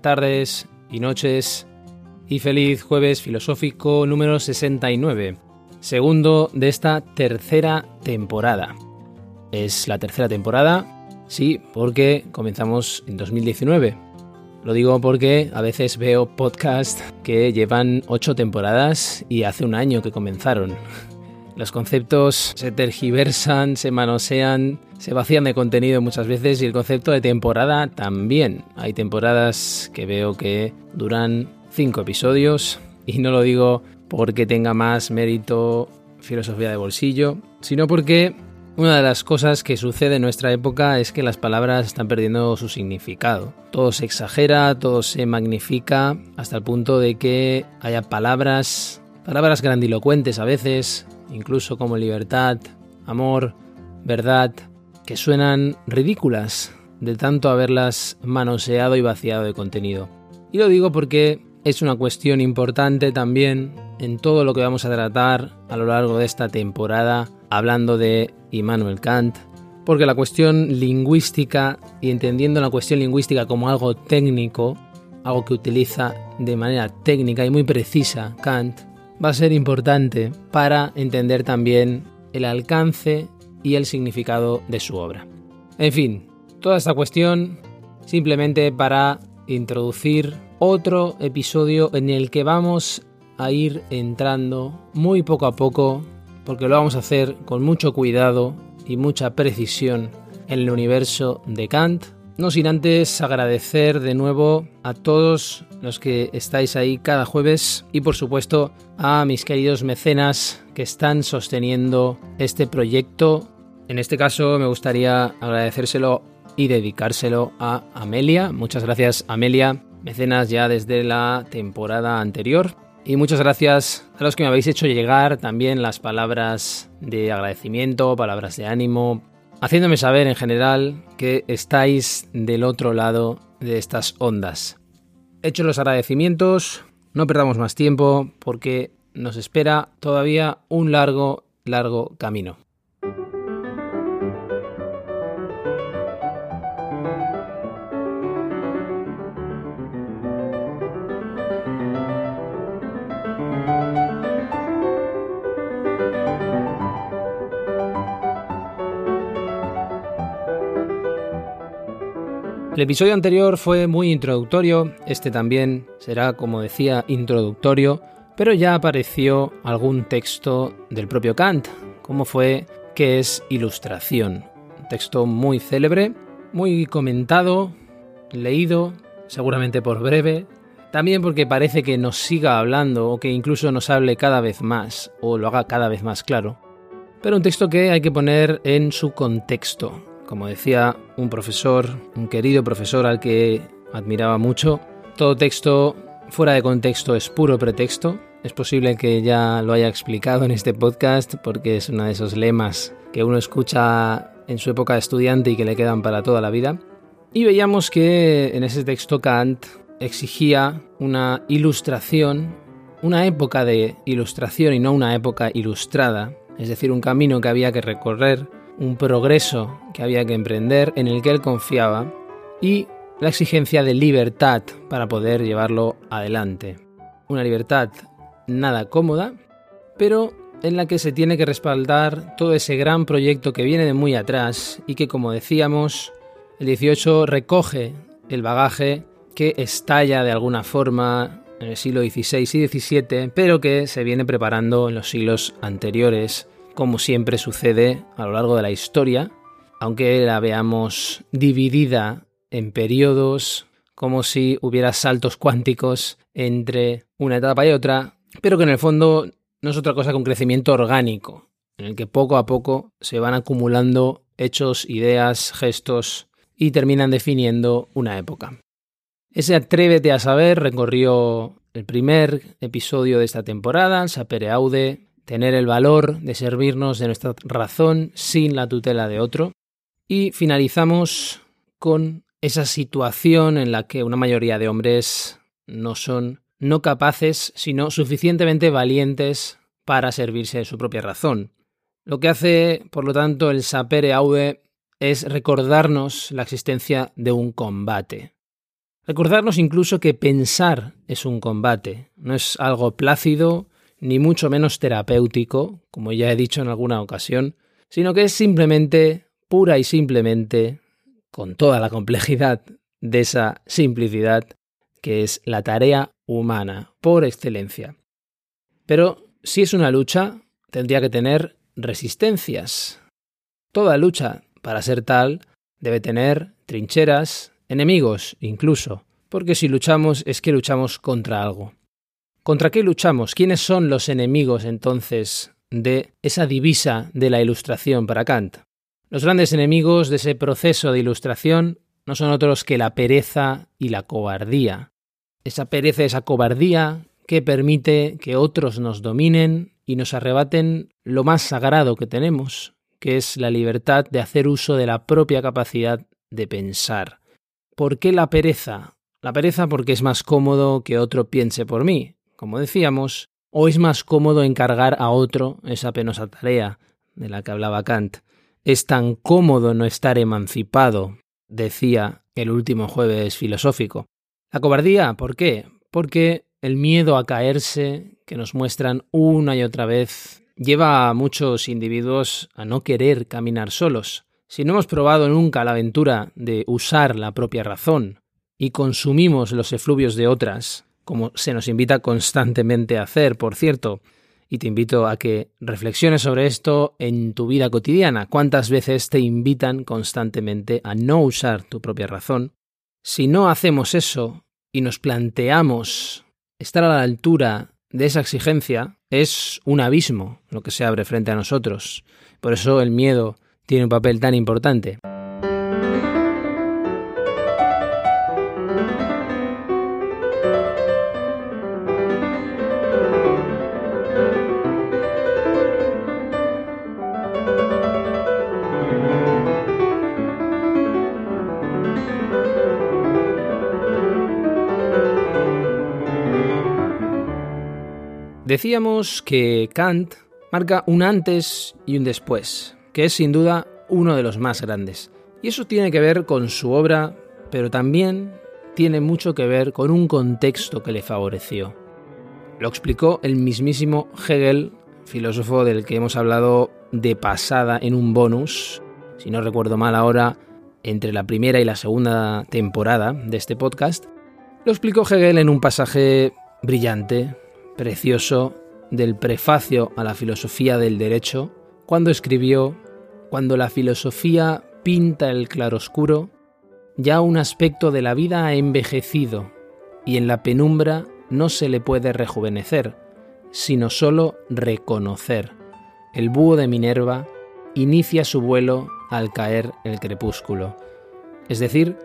Tardes y noches y feliz jueves filosófico número 69, segundo de esta tercera temporada. Es la tercera temporada, sí, porque comenzamos en 2019. Lo digo porque a veces veo podcasts que llevan ocho temporadas y hace un año que comenzaron. Los conceptos se tergiversan, se manosean, se vacían de contenido muchas veces y el concepto de temporada también. Hay temporadas que veo que duran cinco episodios y no lo digo porque tenga más mérito filosofía de bolsillo, sino porque una de las cosas que sucede en nuestra época es que las palabras están perdiendo su significado. Todo se exagera, todo se magnifica, hasta el punto de que haya palabras, palabras grandilocuentes a veces, incluso como libertad, amor, verdad, que suenan ridículas de tanto haberlas manoseado y vaciado de contenido. Y lo digo porque es una cuestión importante también en todo lo que vamos a tratar a lo largo de esta temporada hablando de Immanuel Kant, porque la cuestión lingüística y entendiendo la cuestión lingüística como algo técnico, algo que utiliza de manera técnica y muy precisa Kant, va a ser importante para entender también el alcance y el significado de su obra. En fin, toda esta cuestión simplemente para introducir otro episodio en el que vamos a ir entrando muy poco a poco, porque lo vamos a hacer con mucho cuidado y mucha precisión en el universo de Kant, no sin antes agradecer de nuevo a todos los que estáis ahí cada jueves y por supuesto a mis queridos mecenas que están sosteniendo este proyecto. En este caso me gustaría agradecérselo y dedicárselo a Amelia. Muchas gracias Amelia, mecenas ya desde la temporada anterior. Y muchas gracias a los que me habéis hecho llegar también las palabras de agradecimiento, palabras de ánimo, haciéndome saber en general que estáis del otro lado de estas ondas. Hecho los agradecimientos, no perdamos más tiempo porque nos espera todavía un largo, largo camino. El episodio anterior fue muy introductorio, este también será, como decía, introductorio, pero ya apareció algún texto del propio Kant, como fue ¿Qué es ilustración? Un texto muy célebre, muy comentado, leído, seguramente por breve, también porque parece que nos siga hablando o que incluso nos hable cada vez más o lo haga cada vez más claro, pero un texto que hay que poner en su contexto, como decía un profesor, un querido profesor al que admiraba mucho, todo texto fuera de contexto es puro pretexto. Es posible que ya lo haya explicado en este podcast porque es uno de esos lemas que uno escucha en su época de estudiante y que le quedan para toda la vida. Y veíamos que en ese texto Kant exigía una ilustración, una época de ilustración y no una época ilustrada, es decir, un camino que había que recorrer un progreso que había que emprender en el que él confiaba y la exigencia de libertad para poder llevarlo adelante. Una libertad nada cómoda, pero en la que se tiene que respaldar todo ese gran proyecto que viene de muy atrás y que, como decíamos, el 18 recoge el bagaje que estalla de alguna forma en el siglo XVI y XVII, pero que se viene preparando en los siglos anteriores como siempre sucede a lo largo de la historia, aunque la veamos dividida en periodos, como si hubiera saltos cuánticos entre una etapa y otra, pero que en el fondo no es otra cosa que un crecimiento orgánico, en el que poco a poco se van acumulando hechos, ideas, gestos y terminan definiendo una época. Ese Atrévete a saber recorrió el primer episodio de esta temporada, Sapere Aude, tener el valor de servirnos de nuestra razón sin la tutela de otro. Y finalizamos con esa situación en la que una mayoría de hombres no son no capaces, sino suficientemente valientes para servirse de su propia razón. Lo que hace, por lo tanto, el sapere aude es recordarnos la existencia de un combate. Recordarnos incluso que pensar es un combate, no es algo plácido, ni mucho menos terapéutico, como ya he dicho en alguna ocasión, sino que es simplemente, pura y simplemente, con toda la complejidad de esa simplicidad, que es la tarea humana por excelencia. Pero si es una lucha, tendría que tener resistencias. Toda lucha, para ser tal, debe tener trincheras, enemigos incluso, porque si luchamos es que luchamos contra algo. ¿Contra qué luchamos? ¿Quiénes son los enemigos entonces de esa divisa de la ilustración para Kant? Los grandes enemigos de ese proceso de ilustración no son otros que la pereza y la cobardía. Esa pereza, esa cobardía que permite que otros nos dominen y nos arrebaten lo más sagrado que tenemos, que es la libertad de hacer uso de la propia capacidad de pensar. ¿Por qué la pereza? La pereza porque es más cómodo que otro piense por mí, como decíamos, o es más cómodo encargar a otro esa penosa tarea de la que hablaba Kant. Es tan cómodo no estar emancipado, decía el último jueves filosófico. La cobardía, ¿por qué? Porque el miedo a caerse que nos muestran una y otra vez lleva a muchos individuos a no querer caminar solos. Si no hemos probado nunca la aventura de usar la propia razón y consumimos los efluvios de otras, como se nos invita constantemente a hacer, por cierto, y te invito a que reflexiones sobre esto en tu vida cotidiana. ¿Cuántas veces te invitan constantemente a no usar tu propia razón? Si no hacemos eso y nos planteamos estar a la altura de esa exigencia, es un abismo lo que se abre frente a nosotros. Por eso el miedo tiene un papel tan importante. Decíamos que Kant marca un antes y un después, que es sin duda uno de los más grandes. Y eso tiene que ver con su obra, pero también tiene mucho que ver con un contexto que le favoreció. Lo explicó el mismísimo Hegel, filósofo del que hemos hablado de pasada en un bonus, si no recuerdo mal ahora, entre la primera y la segunda temporada de este podcast. Lo explicó Hegel en un pasaje brillante, precioso del prefacio a la filosofía del derecho, cuando escribió, cuando la filosofía pinta el claroscuro, ya un aspecto de la vida ha envejecido y en la penumbra no se le puede rejuvenecer, sino sólo reconocer. El búho de Minerva inicia su vuelo al caer el crepúsculo. Es decir,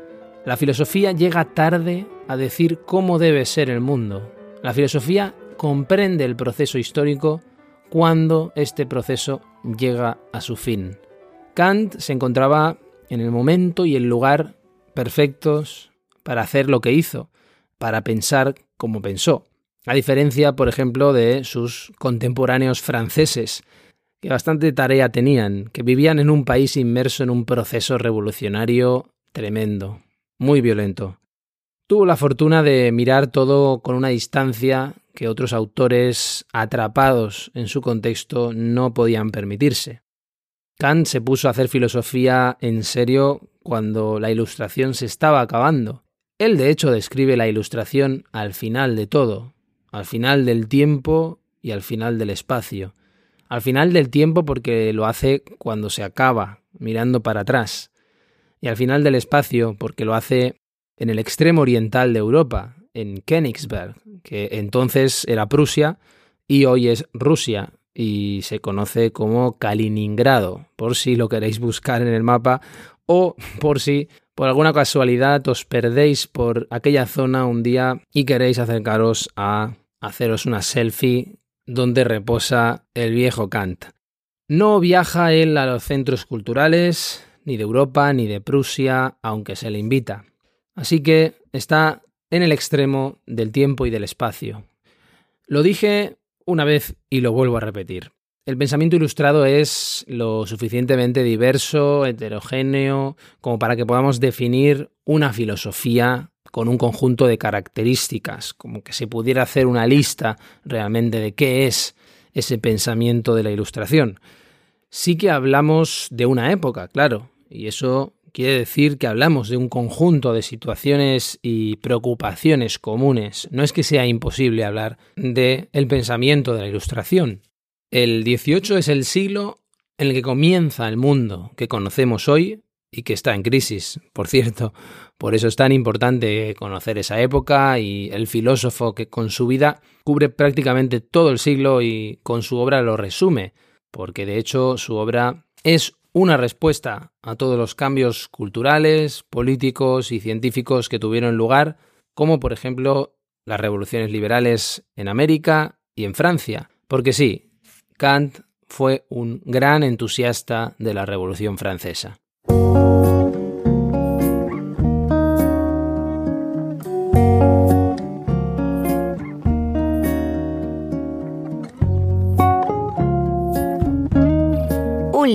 la filosofía llega tarde a decir cómo debe ser el mundo. La filosofía comprende el proceso histórico cuando este proceso llega a su fin. Kant se encontraba en el momento y el lugar perfectos para hacer lo que hizo, para pensar como pensó, a diferencia, por ejemplo, de sus contemporáneos franceses, que bastante tarea tenían, que vivían en un país inmerso en un proceso revolucionario tremendo, muy violento. Tuvo la fortuna de mirar todo con una distancia que otros autores atrapados en su contexto no podían permitirse. Kant se puso a hacer filosofía en serio cuando la ilustración se estaba acabando. Él de hecho describe la ilustración al final de todo, al final del tiempo y al final del espacio. Al final del tiempo porque lo hace cuando se acaba, mirando para atrás. Y al final del espacio porque lo hace en el extremo oriental de Europa, en Königsberg, que entonces era Prusia y hoy es Rusia y se conoce como Kaliningrado, por si lo queréis buscar en el mapa o por si por alguna casualidad os perdéis por aquella zona un día y queréis acercaros a haceros una selfie donde reposa el viejo Kant. No viaja él a los centros culturales, ni de Europa, ni de Prusia, aunque se le invita. Así que está en el extremo del tiempo y del espacio. Lo dije una vez y lo vuelvo a repetir. El pensamiento ilustrado es lo suficientemente diverso, heterogéneo, como para que podamos definir una filosofía con un conjunto de características, como que se pudiera hacer una lista realmente de qué es ese pensamiento de la ilustración. Sí que hablamos de una época, claro, y eso quiere decir que hablamos de un conjunto de situaciones y preocupaciones comunes. No es que sea imposible hablar de el pensamiento de la ilustración. El 18 es el siglo en el que comienza el mundo que conocemos hoy y que está en crisis, por cierto. Por eso es tan importante conocer esa época y el filósofo que con su vida cubre prácticamente todo el siglo y con su obra lo resume, porque de hecho su obra es una respuesta a todos los cambios culturales, políticos y científicos que tuvieron lugar, como por ejemplo las revoluciones liberales en América y en Francia. Porque sí, Kant fue un gran entusiasta de la Revolución Francesa.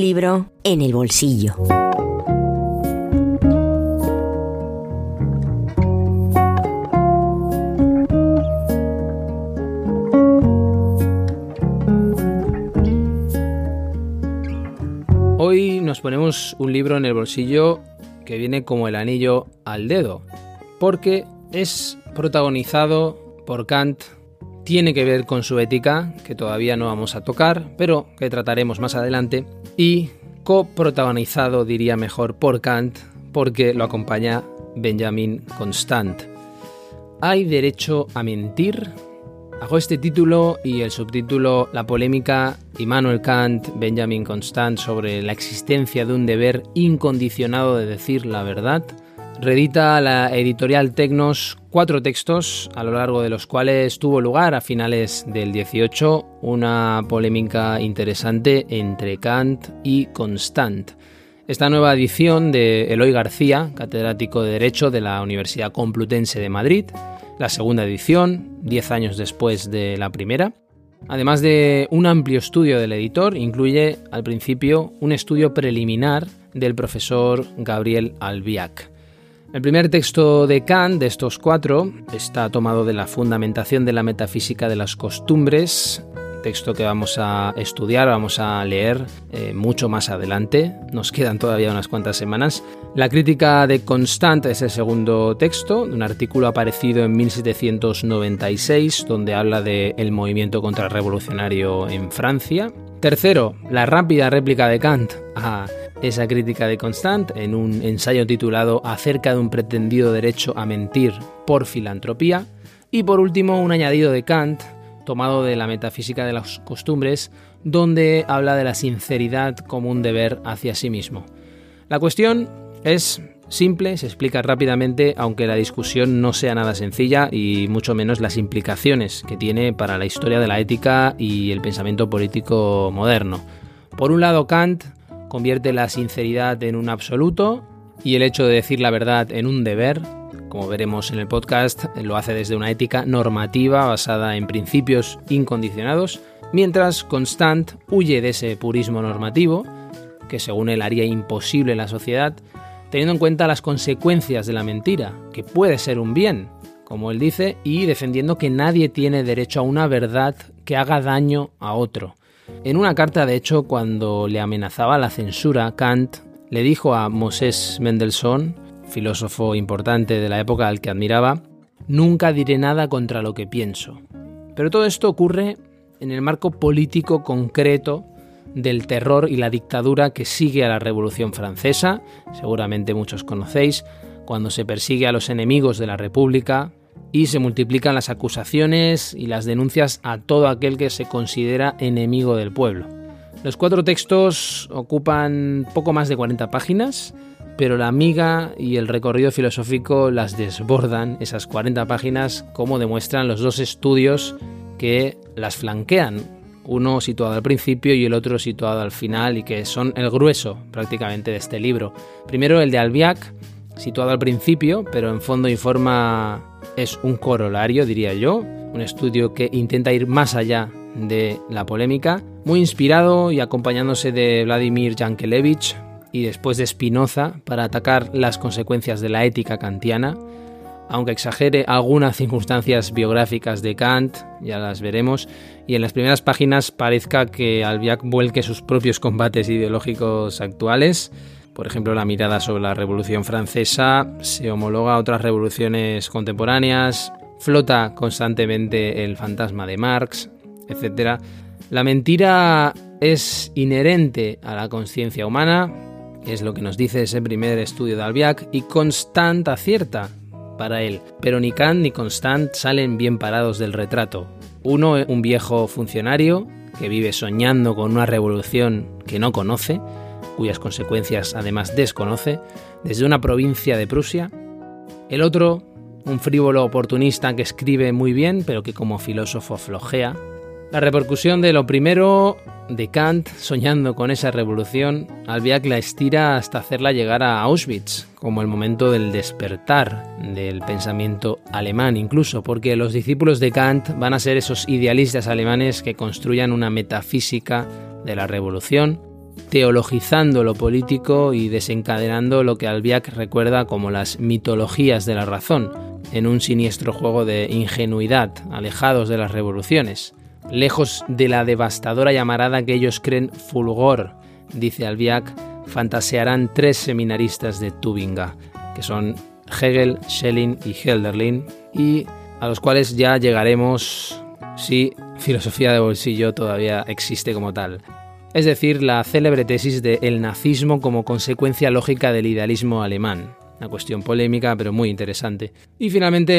Libro en el bolsillo. Hoy nos ponemos un libro en el bolsillo que viene como el anillo al dedo, porque es protagonizado por Kant tiene que ver con su ética, que todavía no vamos a tocar, pero que trataremos más adelante, y coprotagonizado, diría mejor, por Kant, porque lo acompaña Benjamin Constant. ¿Hay derecho a mentir? Hago este título y el subtítulo La polémica Immanuel Kant, Benjamin Constant sobre la existencia de un deber incondicionado de decir la verdad Redita la editorial Tecnos cuatro textos a lo largo de los cuales tuvo lugar a finales del 18 una polémica interesante entre Kant y Constant. Esta nueva edición de Eloy García, catedrático de Derecho de la Universidad Complutense de Madrid, la segunda edición, diez años después de la primera. Además de un amplio estudio del editor, incluye al principio un estudio preliminar del profesor Gabriel Albiac. El primer texto de Kant, de estos cuatro, está tomado de la Fundamentación de la Metafísica de las Costumbres, texto que vamos a estudiar, vamos a leer eh, mucho más adelante, nos quedan todavía unas cuantas semanas. La crítica de Constant es el segundo texto, de un artículo aparecido en 1796, donde habla del el movimiento contrarrevolucionario en Francia. Tercero, la rápida réplica de Kant a esa crítica de Constant en un ensayo titulado Acerca de un pretendido derecho a mentir por filantropía. Y por último, un añadido de Kant, tomado de la metafísica de las costumbres, donde habla de la sinceridad como un deber hacia sí mismo. La cuestión es simple, se explica rápidamente, aunque la discusión no sea nada sencilla y mucho menos las implicaciones que tiene para la historia de la ética y el pensamiento político moderno. Por un lado, Kant convierte la sinceridad en un absoluto y el hecho de decir la verdad en un deber. Como veremos en el podcast, lo hace desde una ética normativa basada en principios incondicionados, mientras Constant huye de ese purismo normativo, que según él haría imposible la sociedad, teniendo en cuenta las consecuencias de la mentira, que puede ser un bien, como él dice, y defendiendo que nadie tiene derecho a una verdad que haga daño a otro. En una carta, de hecho, cuando le amenazaba la censura, Kant le dijo a Moses Mendelssohn, filósofo importante de la época al que admiraba, Nunca diré nada contra lo que pienso. Pero todo esto ocurre en el marco político concreto del terror y la dictadura que sigue a la Revolución Francesa, seguramente muchos conocéis, cuando se persigue a los enemigos de la República, y se multiplican las acusaciones y las denuncias a todo aquel que se considera enemigo del pueblo. Los cuatro textos ocupan poco más de 40 páginas, pero la amiga y el recorrido filosófico las desbordan, esas 40 páginas, como demuestran los dos estudios que las flanquean, uno situado al principio y el otro situado al final, y que son el grueso prácticamente de este libro. Primero el de Albiac, situado al principio, pero en fondo y forma es un corolario, diría yo, un estudio que intenta ir más allá de la polémica, muy inspirado y acompañándose de Vladimir Yankelevich y después de Spinoza para atacar las consecuencias de la ética kantiana, aunque exagere algunas circunstancias biográficas de Kant, ya las veremos, y en las primeras páginas parezca que Albiac vuelque sus propios combates ideológicos actuales. Por ejemplo, la mirada sobre la Revolución Francesa se homologa a otras revoluciones contemporáneas, flota constantemente el fantasma de Marx, etc. La mentira es inherente a la conciencia humana, es lo que nos dice ese primer estudio de Albiac, y Constant acierta para él. Pero ni Kant ni Constant salen bien parados del retrato. Uno, un viejo funcionario que vive soñando con una revolución que no conoce, cuyas consecuencias además desconoce, desde una provincia de Prusia. El otro, un frívolo oportunista que escribe muy bien, pero que como filósofo flojea. La repercusión de lo primero de Kant, soñando con esa revolución, Albiac la estira hasta hacerla llegar a Auschwitz, como el momento del despertar del pensamiento alemán incluso, porque los discípulos de Kant van a ser esos idealistas alemanes que construyan una metafísica de la revolución, teologizando lo político y desencadenando lo que Albiac recuerda como las mitologías de la razón, en un siniestro juego de ingenuidad, alejados de las revoluciones. Lejos de la devastadora llamarada que ellos creen fulgor, dice Albiac, fantasearán tres seminaristas de Tubinga, que son Hegel, Schelling y Helderlin, y a los cuales ya llegaremos si filosofía de bolsillo todavía existe como tal. Es decir, la célebre tesis de el nazismo como consecuencia lógica del idealismo alemán, una cuestión polémica, pero muy interesante. Y finalmente,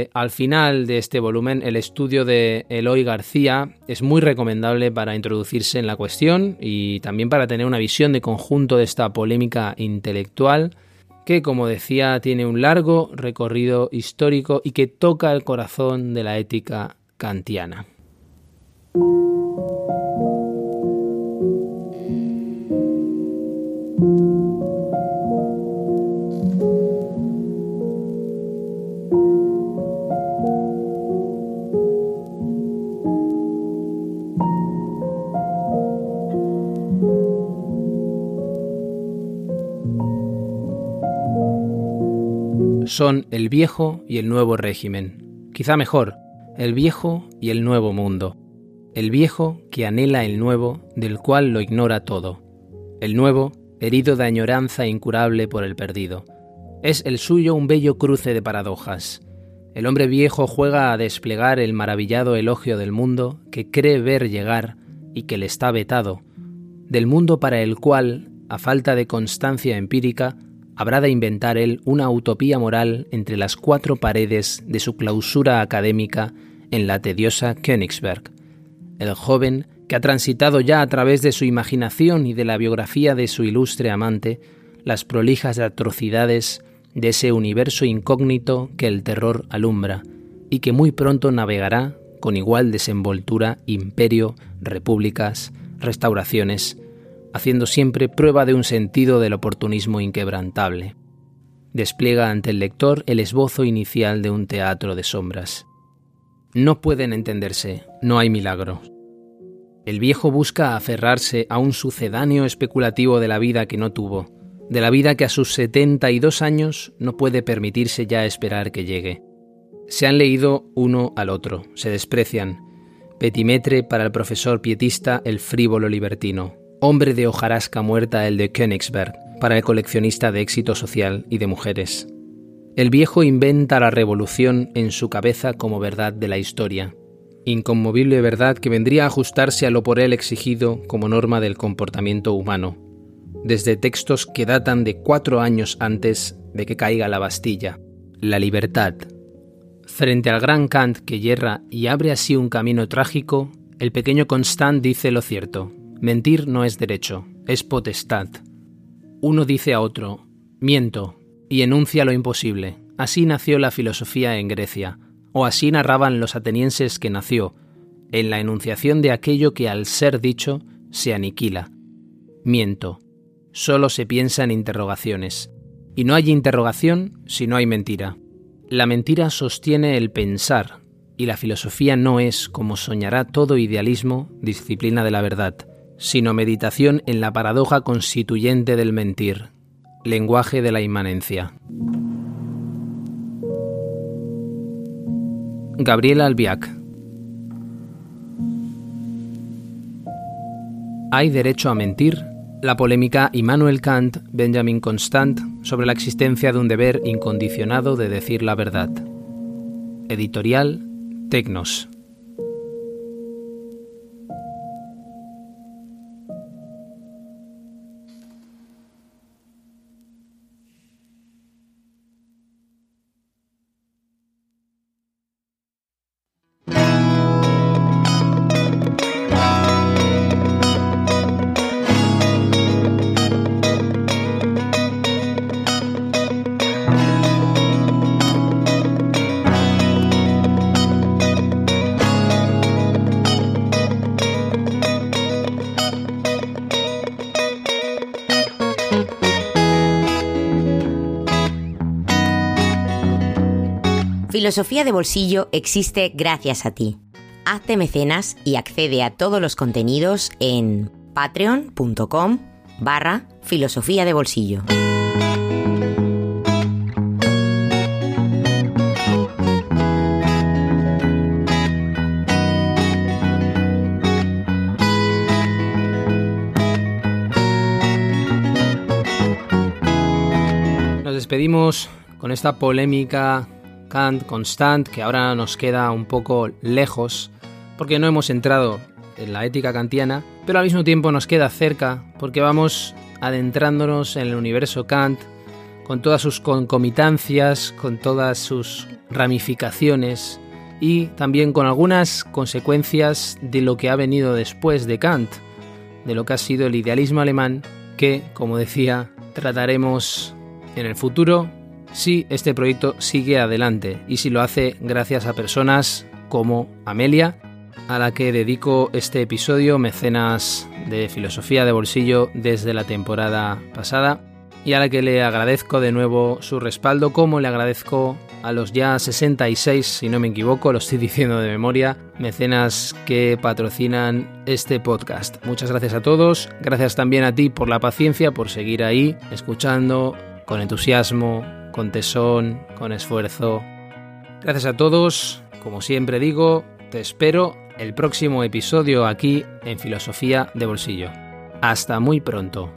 eh, al final de este volumen, el estudio de Eloy García es muy recomendable para introducirse en la cuestión y también para tener una visión de conjunto de esta polémica intelectual que, como decía, tiene un largo recorrido histórico y que toca el corazón de la ética kantiana. Son el viejo y el nuevo régimen. Quizá mejor, el viejo y el nuevo mundo. El viejo que anhela el nuevo, del cual lo ignora todo. El nuevo, herido de añoranza incurable por el perdido. Es el suyo un bello cruce de paradojas. El hombre viejo juega a desplegar el maravillado elogio del mundo que cree ver llegar y que le está vetado, del mundo para el cual, a falta de constancia empírica, habrá de inventar él una utopía moral entre las cuatro paredes de su clausura académica en la tediosa Königsberg. El joven, que ha transitado ya a través de su imaginación y de la biografía de su ilustre amante, las prolijas atrocidades de ese universo incógnito que el terror alumbra, y que muy pronto navegará con igual desenvoltura imperio, repúblicas, restauraciones, haciendo siempre prueba de un sentido del oportunismo inquebrantable. Despliega ante el lector el esbozo inicial de un teatro de sombras. No pueden entenderse, no hay milagro. El viejo busca aferrarse a un sucedáneo especulativo de la vida que no tuvo, de la vida que a sus 72 años no puede permitirse ya esperar que llegue. Se han leído uno al otro, se desprecian. Petimetre para el profesor pietista el frívolo libertino, Hombre de hojarasca muerta el de Königsberg, para el coleccionista de éxito social y de mujeres. El viejo inventa la revolución en su cabeza como verdad de la historia, inconmovible verdad que vendría a ajustarse a lo por él exigido como norma del comportamiento humano, desde textos que datan de cuatro años antes de que caiga la Bastilla. La libertad, Frente al gran Kant que yerra y abre así un camino trágico, el pequeño Constant dice lo cierto. Mentir no es derecho, es potestad. Uno dice a otro, miento, y enuncia lo imposible. Así nació la filosofía en Grecia, o así narraban los atenienses que nació, en la enunciación de aquello que al ser dicho se aniquila. Miento. Solo se piensa en interrogaciones. Y no hay interrogación si no hay mentira. La mentira sostiene el pensar, y la filosofía no es, como soñará todo idealismo, disciplina de la verdad, sino meditación en la paradoja constituyente del mentir, lenguaje de la inmanencia. Gabriela Albiac ¿Hay derecho a mentir? La polémica Immanuel Kant, Benjamin Constant, sobre la existencia de un deber incondicionado de decir la verdad. Editorial Tecnos. Filosofía de Bolsillo existe gracias a ti. Hazte mecenas y accede a todos los contenidos en patreon.com barra filosofía de bolsillo. Nos despedimos con esta polémica Kant, Constant, que ahora nos queda un poco lejos porque no hemos entrado en la ética kantiana, pero al mismo tiempo nos queda cerca porque vamos adentrándonos en el universo Kant con todas sus concomitancias, con todas sus ramificaciones y también con algunas consecuencias de lo que ha venido después de Kant, de lo que ha sido el idealismo alemán que, como decía, trataremos en el futuro si este proyecto sigue adelante y si lo hace gracias a personas como Amelia, a la que dedico este episodio, mecenas de filosofía de bolsillo desde la temporada pasada, y a la que le agradezco de nuevo su respaldo, como le agradezco a los ya 66, si no me equivoco, lo estoy diciendo de memoria, mecenas que patrocinan este podcast. Muchas gracias a todos, gracias también a ti por la paciencia, por seguir ahí, escuchando con entusiasmo, con tesón, con esfuerzo. Gracias a todos, como siempre digo, te espero el próximo episodio aquí en Filosofía de Bolsillo. Hasta muy pronto.